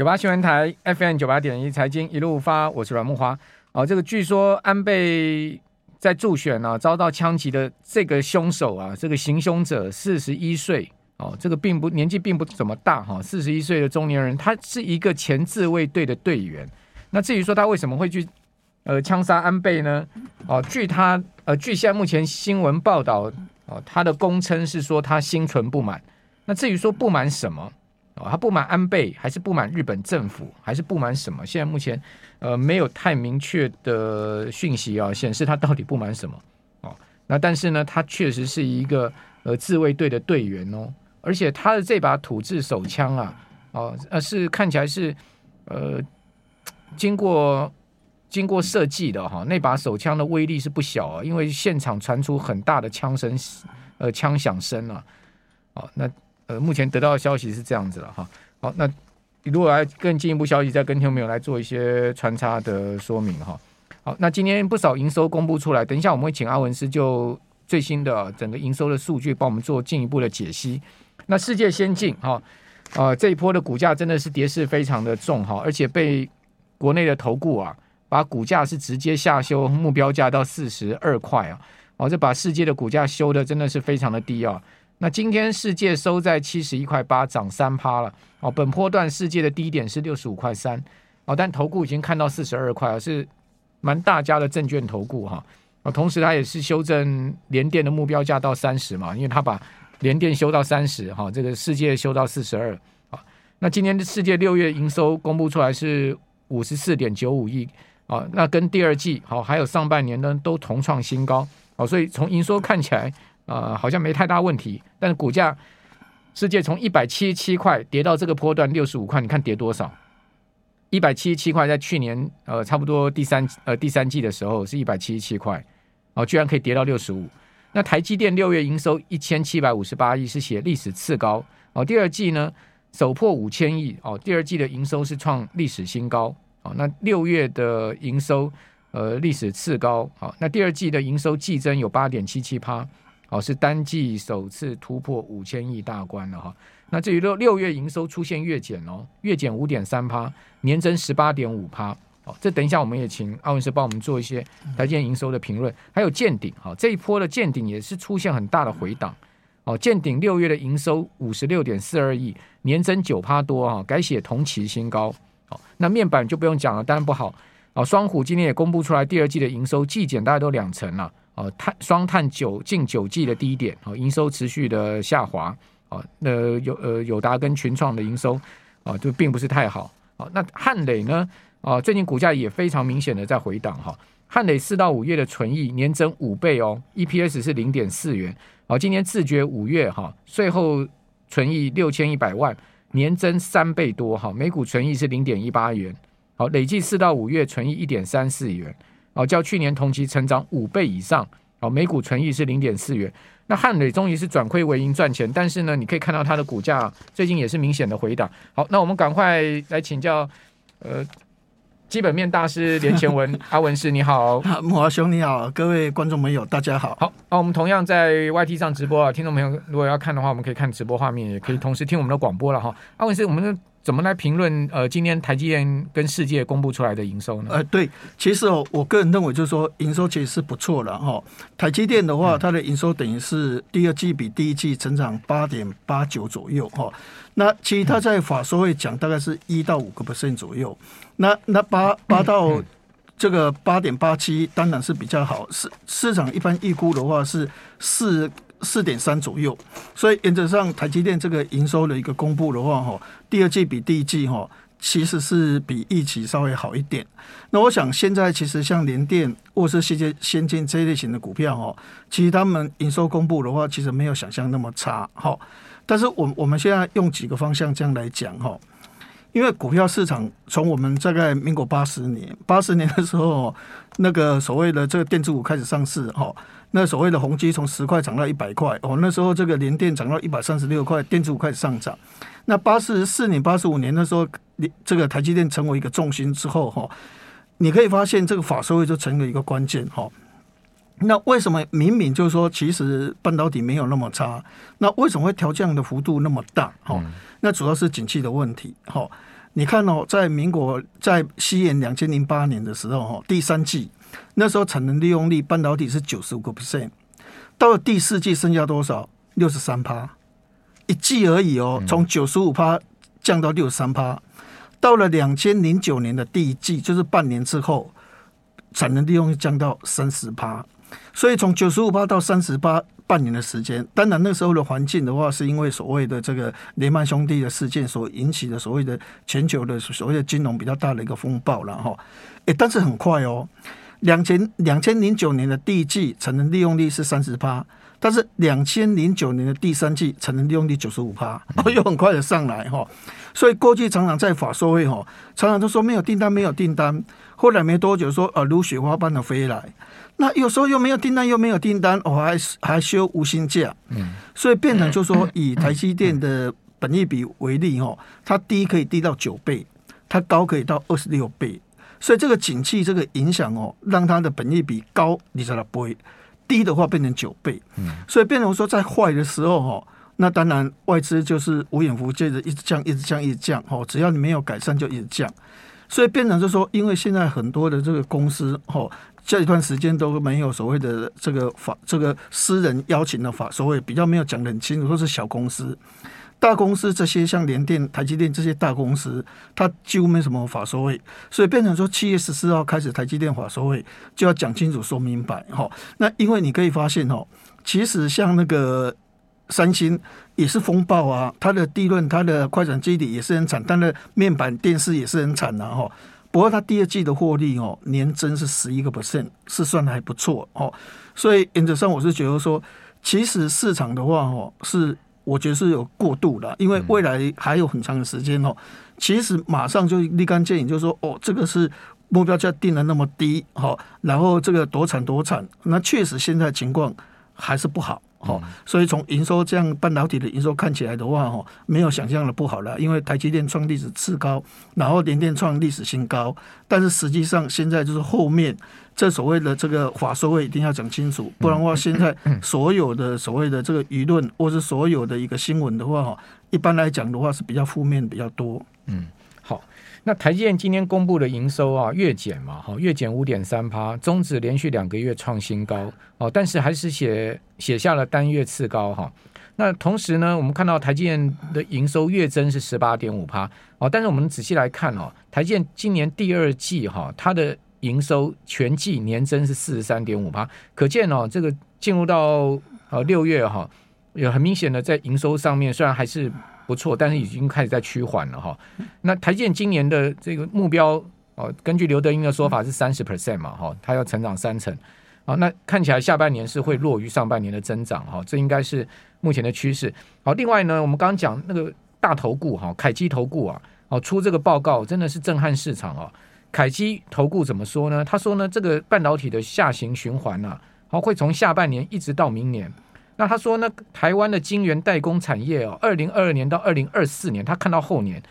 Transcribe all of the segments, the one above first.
九八新闻台 FM 九八点一财经一路发，我是阮木华。哦，这个据说安倍在助选啊，遭到枪击的这个凶手啊，这个行凶者四十一岁哦，这个并不年纪并不怎么大哈，四十一岁的中年人，他是一个前自卫队的队员。那至于说他为什么会去呃枪杀安倍呢？哦，据他呃据现在目前新闻报道哦，他的供称是说他心存不满。那至于说不满什么？哦他不满安倍，还是不满日本政府，还是不满什么？现在目前，呃，没有太明确的讯息啊，显示他到底不满什么哦。那但是呢，他确实是一个呃自卫队的队员哦，而且他的这把土制手枪啊，哦，呃，是看起来是呃经过经过设计的哈、那把手枪的威力是不小啊，因为现场传出很大的枪声，呃，枪响声啊，哦，那。呃，目前得到的消息是这样子了哈。好，那如果来更进一步消息，再跟听众朋友来做一些穿插的说明哈。好，那今天不少营收公布出来，等一下我们会请阿文师就最新的整个营收的数据帮我们做进一步的解析。那世界先进哈，呃，这一波的股价真的是跌势非常的重哈，而且被国内的投顾啊，把股价是直接下修目标价到四十二块啊，哦，这把世界的股价修的真的是非常的低啊。那今天世界收在七十一块八，涨三趴了哦。本波段世界的低点是六十五块三哦，但投顾已经看到四十二块，是蛮大家的证券投顾哈。啊，同时它也是修正联电的目标价到三十嘛，因为它把联电修到三十哈，这个世界修到四十二啊。那今天的世界六月营收公布出来是五十四点九五亿啊，那跟第二季好还有上半年呢都同创新高哦，所以从营收看起来。呃，好像没太大问题，但是股价世界从一百七十七块跌到这个波段六十五块，你看跌多少？一百七十七块在去年呃差不多第三呃第三季的时候是一百七十七块，哦，居然可以跌到六十五。那台积电六月营收一千七百五十八亿是写历史次高哦，第二季呢首破五千亿哦，第二季的营收是创历史新高哦，那六月的营收呃历史次高好，那第二季的营收季增有八点七七趴。哦，是单季首次突破五千亿大关了哈。那至于六六月营收出现月减哦，月减五点三趴，年增十八点五趴。哦，这等一下我们也请阿文师帮我们做一些台积电营收的评论。还有见顶，哈，这一波的见顶也是出现很大的回档。哦，见顶六月的营收五十六点四二亿，年增九趴多啊，改写同期新高。哦，那面板就不用讲了，当然不好。哦，双虎今天也公布出来第二季的营收季减大概都两成了。哦，碳双碳九近九季的低点，哦，营收持续的下滑，哦，那有呃友达跟群创的营收，啊，就并不是太好，哦，那汉磊呢，啊，最近股价也非常明显的在回档，哈，汉磊四到五月的存益年增五倍哦，EPS 是零点四元，哦，今年自觉五月哈税后存益六千一百万，年增三倍多，哈，每股存益是零点一八元，好，累计四到五月存益一点三四元。哦，较去年同期成长五倍以上，哦，每股纯益是零点四元。那汉磊终于是转亏为盈赚钱，但是呢，你可以看到它的股价最近也是明显的回档。好，那我们赶快来请教，呃，基本面大师连前文 阿文师，你好，木华兄你好，各位观众朋友大家好。好，那我们同样在 YT 上直播啊，听众朋友如果要看的话，我们可以看直播画面，也可以同时听我们的广播了哈。阿文师，我们的。怎么来评论呃，今天台积电跟世界公布出来的营收呢？呃，对，其实哦，我个人认为就是说营收其实是不错的哈。台积电的话，它的营收等于是第二季比第一季成长八点八九左右哈。那其实它在法说会讲大概是一到五个 percent 左右。那那八八到这个八点八七当然是比较好。市市场一般预估的话是四。四点三左右，所以原则上台积电这个营收的一个公布的话，哈，第二季比第一季哈，其实是比预期稍微好一点。那我想现在其实像联电或是世界先进这一类型的股票哈，其实他们营收公布的话，其实没有想象那么差哈。但是我我们现在用几个方向这样来讲哈，因为股票市场从我们大概民国八十年八十年的时候，那个所谓的这个电子股开始上市哈。那所谓的宏基从十块涨到一百块哦，那时候这个联电涨到一百三十六块，电子股开始上涨。那八十四年、八十五年那时候，这个台积电成为一个重心之后哈，你可以发现这个法说会就成了一个关键哈。那为什么明明就是说其实半导体没有那么差，那为什么会调降的幅度那么大？哈，那主要是景气的问题哈。你看哦，在民国在西元两千零八年的时候，哈，第三季那时候产能利用率半导体是九十五个 percent，到了第四季剩下多少？六十三趴，一季而已哦，从九十五趴降到六十三趴。到了两千零九年的第一季，就是半年之后，产能利用率降到三十趴。所以从九十五趴到三十八。半年的时间，当然那时候的环境的话，是因为所谓的这个雷曼兄弟的事件所引起的所谓的全球的所谓的金融比较大的一个风暴了哈。诶，但是很快哦，两千两千零九年的第一季产能利用率是三十趴，但是两千零九年的第三季产能利用率九十五趴，又很快的上来哈。所以过去常常在法说会哈，常常都说没有订单，没有订单，后来没多久说呃，如雪花般的飞来。那有时候又没有订单，又没有订单，我、哦、还还休无薪假，嗯，所以变成就说以台积电的本益比为例哦，它低可以低到九倍，它高可以到二十六倍，所以这个景气这个影响哦，让它的本益比高，你知道不会低的话变成九倍，嗯，所以变成说在坏的时候哦，那当然外资就是无远弗届的一直降，一直降，一直降哦，只要你没有改善就一直降，所以变成就说，因为现在很多的这个公司哦。这一段时间都没有所谓的这个法，这个私人邀请的法，所谓比较没有讲得很清楚，都是小公司、大公司这些像联电、台积电这些大公司，它几乎没什么法说会，所以变成说七月十四号开始台积电法说会就要讲清楚、说明白哈。那因为你可以发现哦，其实像那个三星也是风暴啊，它的地润、它的快闪基底也是很惨，它的面板电视也是很惨的哈。不过它第二季的获利哦，年增是十一个 percent，是算的还不错哦。所以原则上我是觉得说，其实市场的话哦，是我觉得是有过度的，因为未来还有很长的时间哦。其实马上就立竿见影，就说哦，这个是目标价定的那么低哈，然后这个多惨多惨，那确实现在情况还是不好。好，所以从营收这样半导体的营收看起来的话，哦，没有想象的不好了。因为台积电创历史次高，然后联电创历史新高，但是实际上现在就是后面这所谓的这个法说会一定要讲清楚，不然的话，现在所有的所谓的这个舆论或是所有的一个新闻的话，哈，一般来讲的话是比较负面比较多。嗯。好那台积电今天公布的营收啊，月减嘛，哈，月减五点三趴，终止连续两个月创新高，哦，但是还是写写下了单月次高哈。那同时呢，我们看到台积电的营收月增是十八点五趴，哦，但是我们仔细来看哦，台积电今年第二季哈，它的营收全季年增是四十三点五趴，可见哦，这个进入到呃六月哈，有很明显的在营收上面虽然还是。不错，但是已经开始在趋缓了哈。那台积电今年的这个目标哦，根据刘德英的说法是三十 percent 嘛哈，它要成长三成啊。那看起来下半年是会弱于上半年的增长哈，这应该是目前的趋势。好，另外呢，我们刚刚讲那个大投顾哈，凯基投顾啊，哦出这个报告真的是震撼市场啊。凯基投顾怎么说呢？他说呢，这个半导体的下行循环呢，好会从下半年一直到明年。那他说呢，台湾的晶圆代工产业哦，二零二二年到二零二四年，他看到后年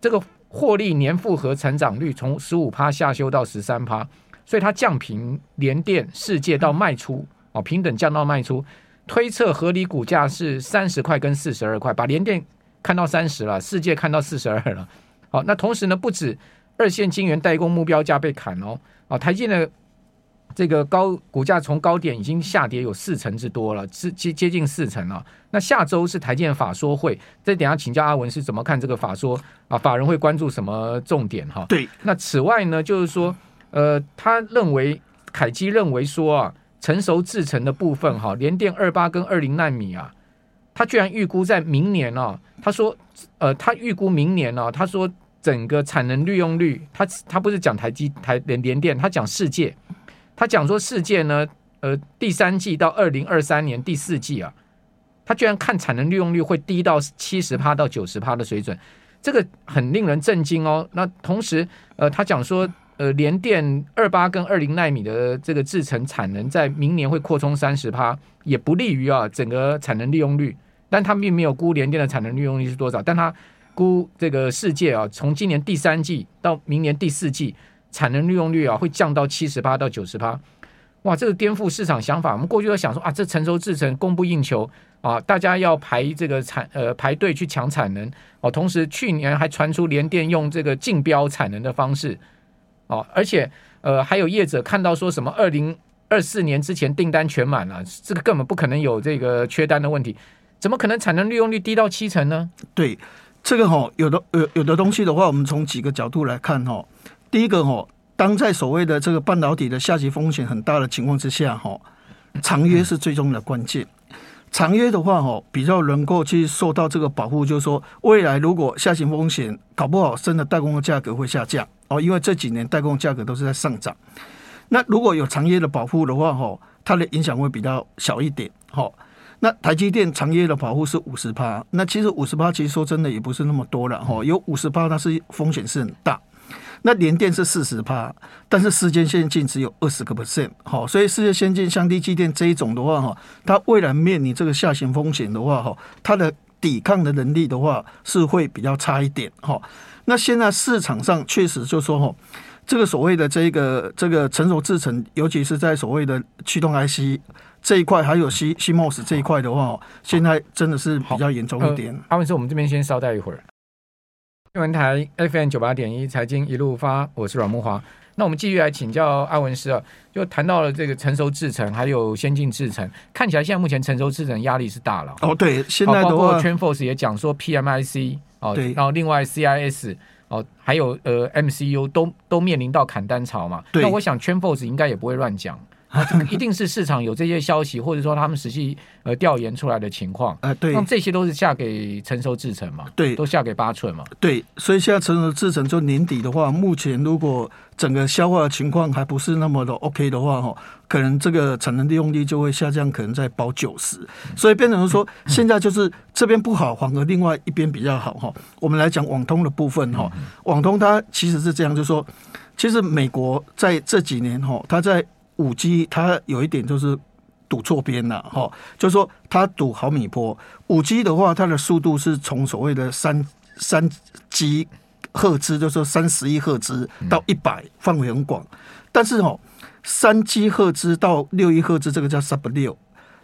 这个获利年复合成长率从十五趴下修到十三趴，所以他降平联电、世界到卖出哦，平等降到卖出，推测合理股价是三十块跟四十二块，把联电看到三十了，世界看到四十二了。好，那同时呢，不止二线晶圆代工目标价被砍哦，啊，台积呢。这个高股价从高点已经下跌有四成之多了，是接接近四成了。那下周是台建法说会，再等下请教阿文是怎么看这个法说啊？法人会关注什么重点哈？对。那此外呢，就是说，呃，他认为凯基认为说啊，成熟制成的部分哈，联电二八跟二零纳米啊，他居然预估在明年啊，他说，呃，他预估明年啊，他说整个产能利用率，他他不是讲台积台联联电，他讲世界。他讲说，世界呢，呃，第三季到二零二三年第四季啊，他居然看产能利用率会低到七十趴到九十趴的水准，这个很令人震惊哦。那同时，呃，他讲说，呃，联电二八跟二零奈米的这个制程产能在明年会扩充三十趴，也不利于啊整个产能利用率。但他并没有估联电的产能利用率是多少，但他估这个世界啊，从今年第三季到明年第四季。产能利用率啊会降到七十八到九十八，哇，这个颠覆市场想法。我们过去都想说啊，这成熟制程供不应求啊，大家要排这个产呃排队去抢产能哦。同时去年还传出联电用这个竞标产能的方式哦，而且呃还有业者看到说什么二零二四年之前订单全满了，这个根本不可能有这个缺单的问题，怎么可能产能利用率低到七成呢？对，这个哈有的有有的东西的话，我们从几个角度来看哈，第一个哈。当在所谓的这个半导体的下行风险很大的情况之下，哈，长约是最终的关键。长约的话，哈，比较能够去受到这个保护，就是说，未来如果下行风险搞不好，真的代工的价格会下降哦，因为这几年代工价格都是在上涨。那如果有长约的保护的话，哈，它的影响会比较小一点。哈，那台积电长约的保护是五十趴，那其实五十趴其实说真的也不是那么多了，哈，有五十趴，它是风险是很大。那联电是四十趴，但是世界先进只有二十个 percent，好，所以世界先进、相对积电这一种的话，哈，它未来面临这个下行风险的话，哈，它的抵抗的能力的话是会比较差一点，哈。那现在市场上确实就说，哈，这个所谓的这个这个成熟制程，尤其是在所谓的驱动 IC 这一块，还有 C CMOS 这一块的话，现在真的是比较严重一点。呃、阿文师，我们这边先稍待一会儿。新闻台 FM 九八点一财经一路发，我是阮慕华。那我们继续来请教阿文师啊，就谈到了这个成熟制程，还有先进制程，看起来现在目前成熟制程压力是大了。哦，对，现在包括 TrendForce 也讲说 PMIC 哦，对，然后另外 CIS 哦，还有呃 MCU 都都面临到砍单潮嘛。对，那我想 TrendForce 应该也不会乱讲。啊，一定是市场有这些消息，或者说他们实际呃调研出来的情况。呃，对，那这些都是下给成熟制程嘛？对，都下给八寸嘛？对，所以现在成熟制程就年底的话，目前如果整个消化的情况还不是那么的 OK 的话，哈，可能这个产能利用率就会下降，可能在保九十。所以变成说，现在就是这边不好，反而另外一边比较好哈。我们来讲网通的部分哈，网通它其实是这样，就是说，其实美国在这几年哈，它在五 G 它有一点就是赌错边了哈，就是说它赌毫米波。五 G 的话，它的速度是从所谓的三三 G 赫兹，就是说三十一赫兹到一百，范围很广。但是哦，三 G 赫兹到六一赫兹，这个叫 Sub 六。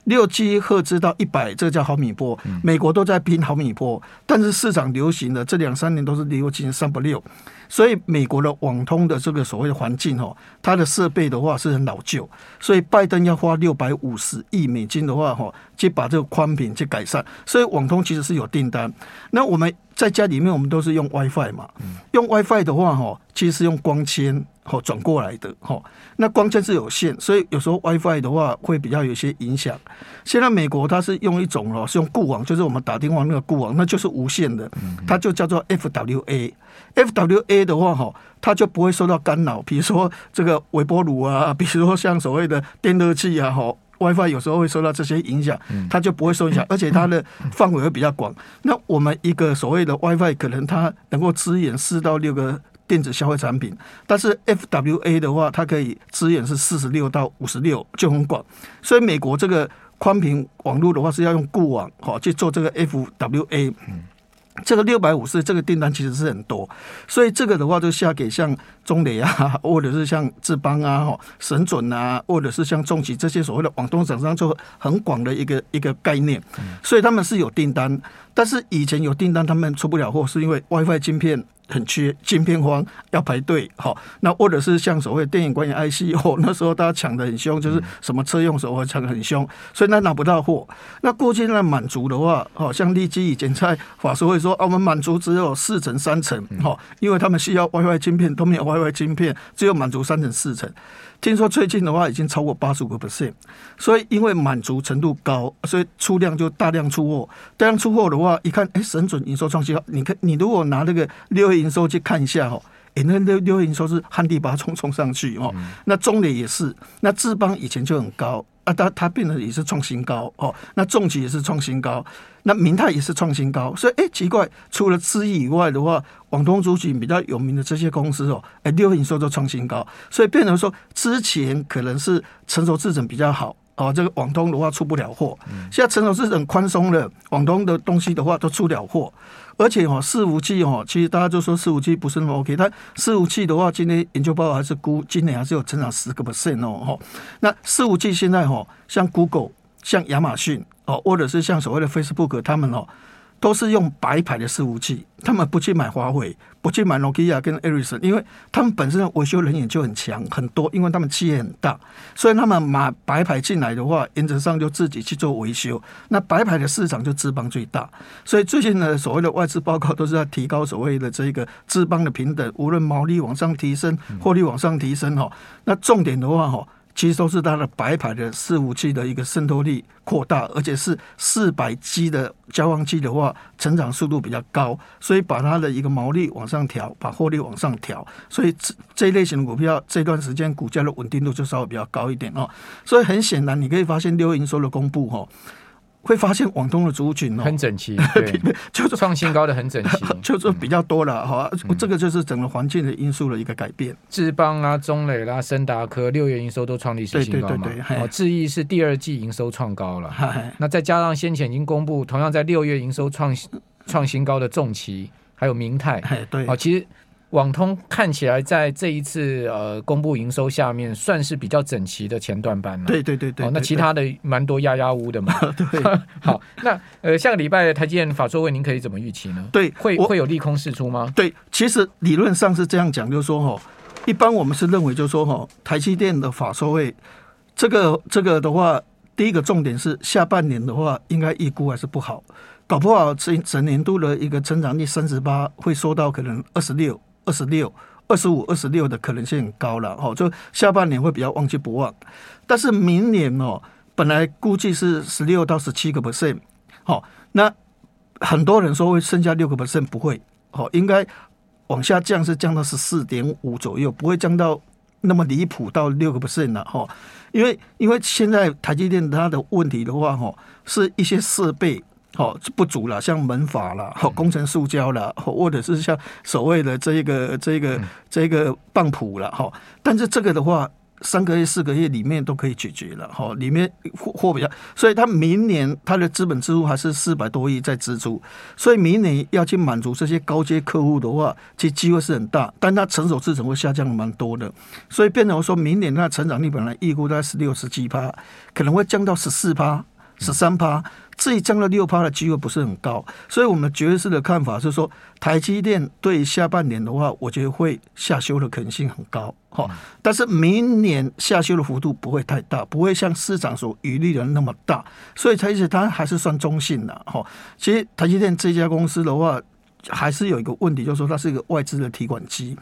六 G 赫兹到一百，这个叫毫米波。美国都在拼毫米波，但是市场流行的这两三年都是流行三不六。所以美国的网通的这个所谓的环境哦，它的设备的话是很老旧，所以拜登要花六百五十亿美金的话哈，去把这个宽频去改善。所以网通其实是有订单。那我们在家里面，我们都是用 WiFi 嘛，用 WiFi 的话哈，其实是用光纤哦转过来的哈。那光纤是有限，所以有时候 WiFi 的话会比较有些影响。现在美国它是用一种哦，是用固网，就是我们打电话那个固网，那就是无线的，它就叫做 FWA。FWA 的话，哈，它就不会受到干扰。比如说这个微波炉啊，比如说像所谓的电热器啊，哈，WiFi 有时候会受到这些影响，它就不会受影响，而且它的范围会比较广。那我们一个所谓的 WiFi，可能它能够支援四到六个电子消费产品，但是 FWA 的话，它可以支援是四十六到五十六，就很广。所以美国这个宽频网络的话，是要用固网，哈，去做这个 FWA。这个六百五十这个订单其实是很多，所以这个的话就下给像中磊啊，或者是像智邦啊、神准啊，或者是像重启这些所谓的网通厂商，就很广的一个一个概念，所以他们是有订单，但是以前有订单他们出不了货，是因为 WiFi 晶片。很缺晶片荒，要排队，好，那或者是像所谓电影观影 IC 哦，那时候大家抢的很凶，就是什么车用手环抢的很凶，所以那拿不到货。那过去那满足的话，好像立基以前在法说会说，啊，我们满足只有四成三成，好，因为他们需要 WiFi 晶片，都没有 WiFi 晶片，只有满足三成四成。听说最近的话已经超过八十五个 percent，所以因为满足程度高，所以出量就大量出货。大量出货的话，一看，哎，神准营收创新高。你看，你如果拿那个六月营收去看一下哈，哎，那六六月营收是旱地拔葱冲上去哦。那中磊也是，那智邦以前就很高。啊，它它变得也是创新高哦，那重疾也是创新高，那明泰也是创新高，所以哎、欸，奇怪，除了智易以外的话，网通族群比较有名的这些公司哦，哎、欸，六月营收都创新高，所以变成说之前可能是成熟制程比较好哦，这个网通的话出不了货，现在成熟制程宽松了，网通的东西的话都出了货，而且哈，四五 G 哈，其实大家就说四五 G 不是那么 OK。它四五 G 的话，今天研究报告还是估今年还是有成长十个 percent 哦哈。那四五 G 现在哈，像 Google、像亚马逊哦，或者是像所谓的 Facebook，他们哦。都是用白牌的伺服器，他们不去买华为，不去买诺基亚跟艾瑞森，因为他们本身的维修人员就很强很多，因为他们企业很大，所以他们买白牌进来的话，原则上就自己去做维修。那白牌的市场就资邦最大，所以最近呢所谓的外资报告都是要提高所谓的这个资邦的平等，无论毛利往上提升，获利往上提升哈。那重点的话哈。其实都是它的白牌的四五 G 的一个渗透力扩大，而且是四百 G 的交换机的话，成长速度比较高，所以把它的一个毛利往上调，把获利往上调，所以这这一类型的股票这段时间股价的稳定度就稍微比较高一点哦。所以很显然，你可以发现六月营收的公布哈。会发现广东的族群哦，很整齐，对，就是创新高的很整齐，就是比较多了哈。这个就是整个环境的因素的一个改变。智邦啊、中磊啦、森达科六月营收都创历史新高嘛。哦，智易是第二季营收创高了。那再加上先前已经公布，同样在六月营收创创新高的重骑，还有明泰。对，哦，其实。网通看起来在这一次呃公布营收下面算是比较整齐的前段班了。对对对对。哦，那其他的蛮多压压乌的嘛。对。好，那呃下个礼拜台积电法说会，您可以怎么预期呢？对，会会有利空释出吗？对，其实理论上是这样讲，就是说哈，一般我们是认为就是说哈，台积电的法说会这个这个的话，第一个重点是下半年的话，应该预估还是不好，搞不好整整年度的一个成长率三十八会缩到可能二十六。二十六、二十五、二十六的可能性很高了，哦，就下半年会比较旺季不旺，但是明年哦，本来估计是十六到十七个 percent，好，那很多人说会剩下六个 percent 不会，哦，应该往下降是降到十四点五左右，不会降到那么离谱到六个 percent 了，哈，因为因为现在台积电它的问题的话，哈，是一些设备。好不足了，像门法了，好工程塑胶了，或者是像所谓的这个这个这个棒谱了，哈。但是这个的话，三个月四个月里面都可以解决了，哈。里面货货比较，所以他明年他的资本支出还是四百多亿在支出，所以明年要去满足这些高阶客户的话，其实机会是很大，但它成熟制程会下降蛮多的，所以变成说明年它成长率本来预估在十六十七趴，可能会降到十四趴。十三趴，自己降了六趴的机会不是很高，所以我们爵士的看法是说，台积电对下半年的话，我觉得会下修的可能性很高，哈。但是明年下修的幅度不会太大，不会像市场所预虑的那么大，所以台积电它还是算中性的，哈。其实台积电这家公司的话，还是有一个问题，就是说它是一个外资的提款机。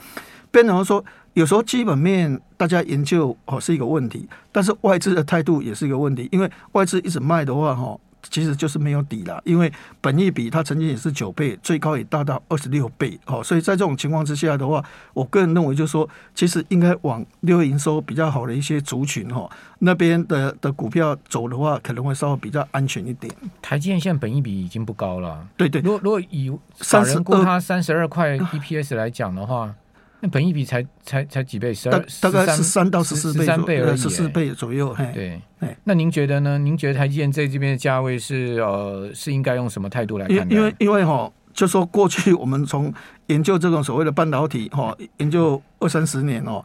变成说，有时候基本面大家研究哦是一个问题，但是外资的态度也是一个问题，因为外资一直卖的话哈，其实就是没有底了。因为本益比它曾经也是九倍，最高也达到二十六倍哦，所以在这种情况之下的话，我个人认为就是说，其实应该往六月营收比较好的一些族群哈那边的的股票走的话，可能会稍微比较安全一点。台积电现在本益比已经不高了，对对，如果如果以法人估它三十二块 EPS 来讲的话。那本益比才才才几倍？十二大概十三到十四倍，十三倍而已，十四倍左右。对，那您觉得呢？您觉得台积电在这边的价位是呃是应该用什么态度来看？因为因为哈，就说过去我们从研究这种所谓的半导体哈，研究二三十年哦，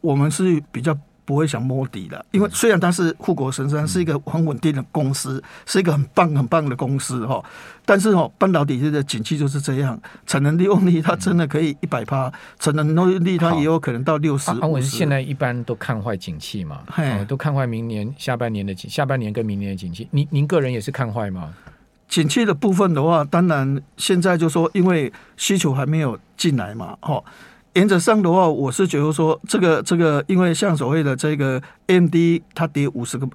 我们是比较。不会想摸底的，因为虽然它是护国神山，是一个很稳定的公司，是一个很棒很棒的公司哈，但是哦，半导体这个景气就是这样，产能利用率它真的可以一百趴，产能利用率它也有可能到六十。啊，我们现在一般都看坏景气嘛，都看坏明年下半年的景，下半年跟明年的景气，您您个人也是看坏吗？景气的部分的话，当然现在就说因为需求还没有进来嘛，哈。原则上的话，我是觉得说，这个这个，因为像所谓的这个 AMD，它跌五十个，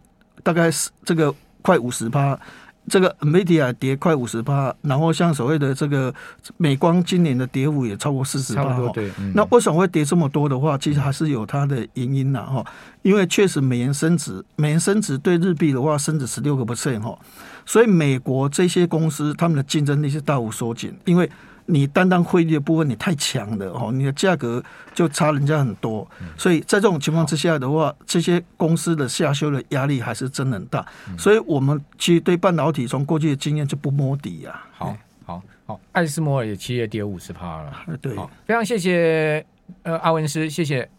大概是这个快五十趴，这个 media 跌快五十趴，然后像所谓的这个美光今年的跌幅也超过四十趴。对，嗯、那为什么会跌这么多的话，其实还是有它的原因呐哈。因为确实美元升值，美元升值对日币的话升值十六个 percent 哈，所以美国这些公司他们的竞争力是大幅缩减，因为。你单单汇率的部分你太强了哦，你的价格就差人家很多，所以在这种情况之下的话，这些公司的下修的压力还是真的很大，所以我们其实对半导体从过去的经验就不摸底呀。好，好，好，爱斯摩尔也七月跌五十趴了。对，非常谢谢呃阿文师，谢谢。